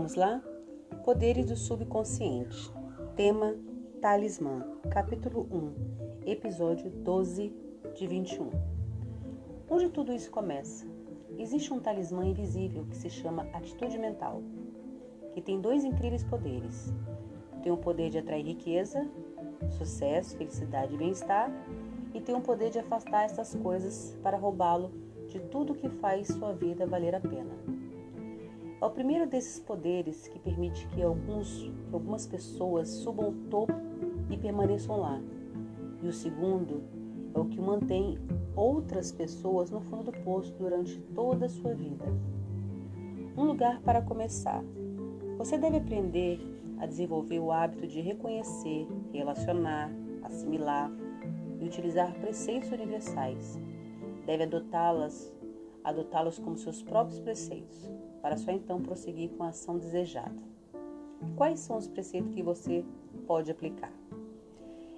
Vamos lá? Poderes do subconsciente. Tema Talismã. Capítulo 1. Episódio 12 de 21. Onde tudo isso começa? Existe um talismã invisível que se chama atitude mental, que tem dois incríveis poderes. Tem o poder de atrair riqueza, sucesso, felicidade e bem-estar, e tem o poder de afastar essas coisas para roubá-lo de tudo que faz sua vida valer a pena. É o primeiro desses poderes que permite que, alguns, que algumas pessoas subam ao topo e permaneçam lá. E o segundo é o que mantém outras pessoas no fundo do poço durante toda a sua vida. Um lugar para começar. Você deve aprender a desenvolver o hábito de reconhecer, relacionar, assimilar e utilizar preceitos universais. Deve adotá-las, adotá-los como seus próprios preceitos para só então prosseguir com a ação desejada. Quais são os preceitos que você pode aplicar?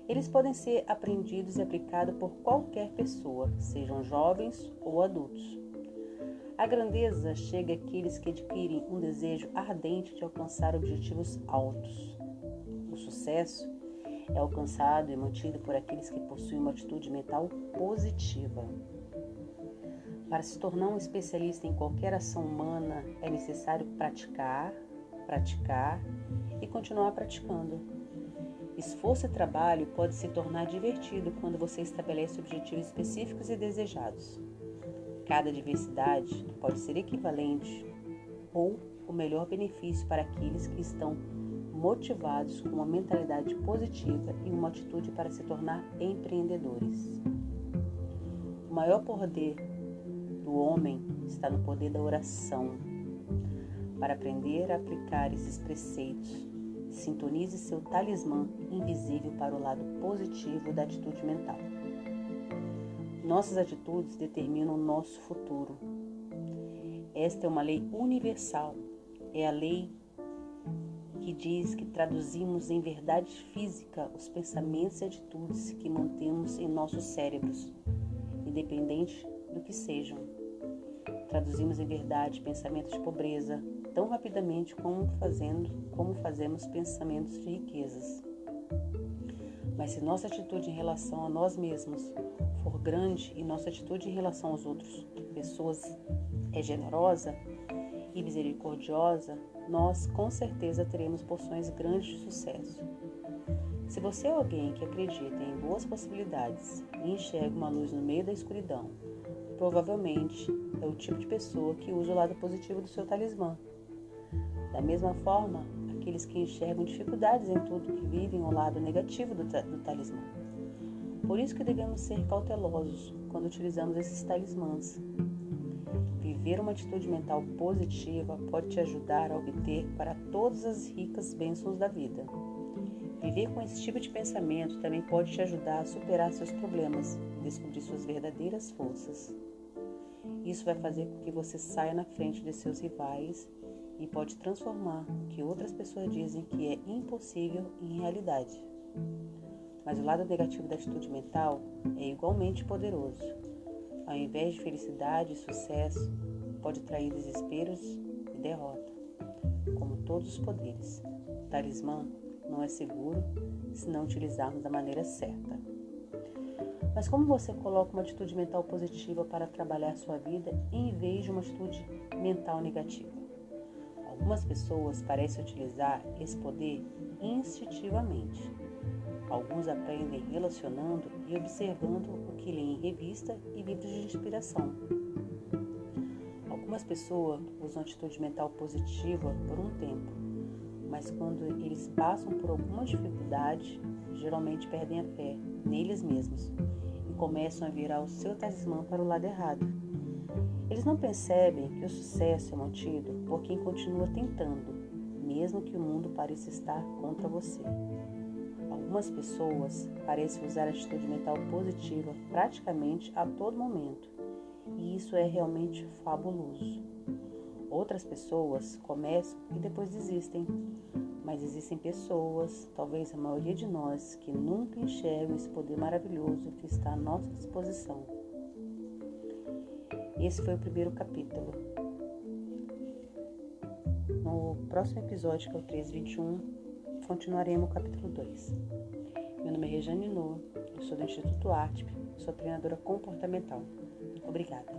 Eles podem ser aprendidos e aplicados por qualquer pessoa, sejam jovens ou adultos. A grandeza chega àqueles que adquirem um desejo ardente de alcançar objetivos altos. O sucesso é alcançado e mantido por aqueles que possuem uma atitude mental positiva. Para se tornar um especialista em qualquer ação humana, é necessário praticar, praticar e continuar praticando. Esforço e trabalho pode se tornar divertido quando você estabelece objetivos específicos e desejados. Cada diversidade pode ser equivalente ou o melhor benefício para aqueles que estão motivados com uma mentalidade positiva e uma atitude para se tornar empreendedores. O maior poder do homem está no poder da oração. Para aprender a aplicar esses preceitos, sintonize seu talismã invisível para o lado positivo da atitude mental. Nossas atitudes determinam o nosso futuro. Esta é uma lei universal. É a lei que diz que traduzimos em verdade física os pensamentos e atitudes que mantemos em nossos cérebros, independente do que sejam. Traduzimos em verdade pensamentos de pobreza tão rapidamente como fazendo como fazemos pensamentos de riquezas. Mas se nossa atitude em relação a nós mesmos for grande e nossa atitude em relação aos outros pessoas é generosa e misericordiosa, nós com certeza teremos porções grandes de sucesso. Se você é alguém que acredita em boas possibilidades e enxerga uma luz no meio da escuridão, provavelmente é o tipo de pessoa que usa o lado positivo do seu talismã. Da mesma forma, aqueles que enxergam dificuldades em tudo que vivem o lado negativo do, do talismã. Por isso que devemos ser cautelosos quando utilizamos esses talismãs. Viver uma atitude mental positiva pode te ajudar a obter para todas as ricas bênçãos da vida. Viver com esse tipo de pensamento também pode te ajudar a superar seus problemas e descobrir suas verdadeiras forças. Isso vai fazer com que você saia na frente de seus rivais e pode transformar o que outras pessoas dizem que é impossível em realidade. Mas o lado negativo da atitude mental é igualmente poderoso. Ao invés de felicidade e sucesso, pode trair desesperos e derrota, como todos os poderes. Talismã não é seguro se não utilizarmos da maneira certa. Mas como você coloca uma atitude mental positiva para trabalhar sua vida em vez de uma atitude mental negativa? Algumas pessoas parecem utilizar esse poder instintivamente. Alguns aprendem relacionando e observando o que leem em revista e livros de inspiração. Algumas pessoas usam atitude mental positiva por um tempo, mas quando eles passam por alguma dificuldade, geralmente perdem a fé neles mesmos começam a virar o seu talismã para o lado errado. Eles não percebem que o sucesso é mantido por quem continua tentando, mesmo que o mundo pareça estar contra você. Algumas pessoas parecem usar a atitude mental positiva praticamente a todo momento, e isso é realmente fabuloso. Outras pessoas começam e depois desistem, mas existem pessoas, talvez a maioria de nós, que nunca enxergam esse poder maravilhoso que está à nossa disposição. Esse foi o primeiro capítulo. no próximo episódio, que é o 1321, continuaremos o capítulo 2. Meu nome é Rejane Noa, eu sou do Instituto ARTP, sou treinadora comportamental. Obrigada.